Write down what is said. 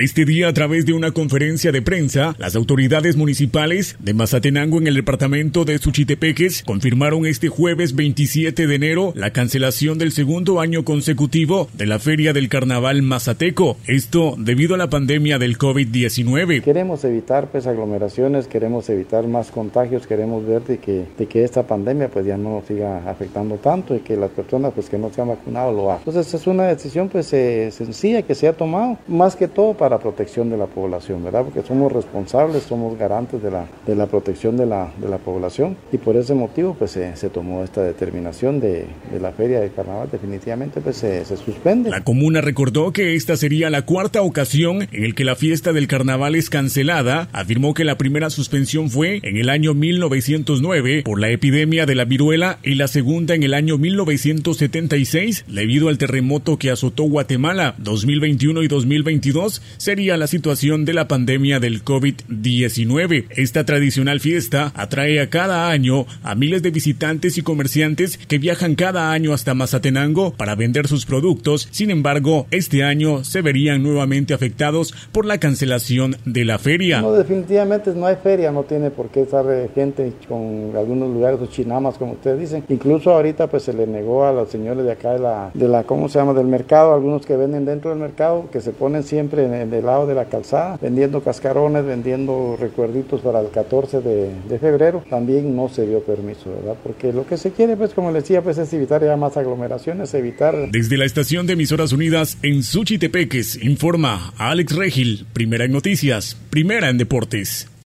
Este día, a través de una conferencia de prensa, las autoridades municipales de Mazatenango en el departamento de Suchitepeques confirmaron este jueves 27 de enero la cancelación del segundo año consecutivo de la Feria del Carnaval Mazateco. Esto debido a la pandemia del COVID-19. Queremos evitar pues aglomeraciones, queremos evitar más contagios, queremos ver de que, de que esta pandemia pues ya no siga afectando tanto y que las personas pues que no se han vacunado lo hagan. Entonces es una decisión pues eh, sencilla que se ha tomado, más que todo para protección de la población, ¿verdad? Porque somos responsables, somos garantes de la, de la protección de la, de la población y por ese motivo pues se, se tomó esta determinación de, de, la feria de carnaval, definitivamente pues se, se suspende. La comuna recordó que esta sería la cuarta ocasión en el que la fiesta del carnaval es cancelada, afirmó que la primera suspensión fue en el año 1909 por la epidemia de la viruela y la segunda en el año 1976 debido al terremoto que azotó Guatemala 2021 y 2022 sería la situación de la pandemia del COVID-19. Esta tradicional fiesta atrae a cada año a miles de visitantes y comerciantes que viajan cada año hasta Mazatenango para vender sus productos. Sin embargo, este año se verían nuevamente afectados por la cancelación de la feria. No, definitivamente no hay feria, no tiene por qué estar eh, gente con algunos lugares o chinamas, como ustedes dicen. Incluso ahorita pues se le negó a los señores de acá de la, de la ¿cómo se llama?, del mercado, algunos que venden dentro del mercado, que se ponen siempre en el lado de la calzada, vendiendo cascarones, vendiendo recuerditos para el 14 de, de, febrero, también no se dio permiso, ¿verdad? Porque lo que se quiere, pues como les decía, pues es evitar ya más aglomeraciones, evitar... Desde la estación de emisoras unidas en Suchitepeques, informa Alex Regil, primera en noticias, primera en deportes.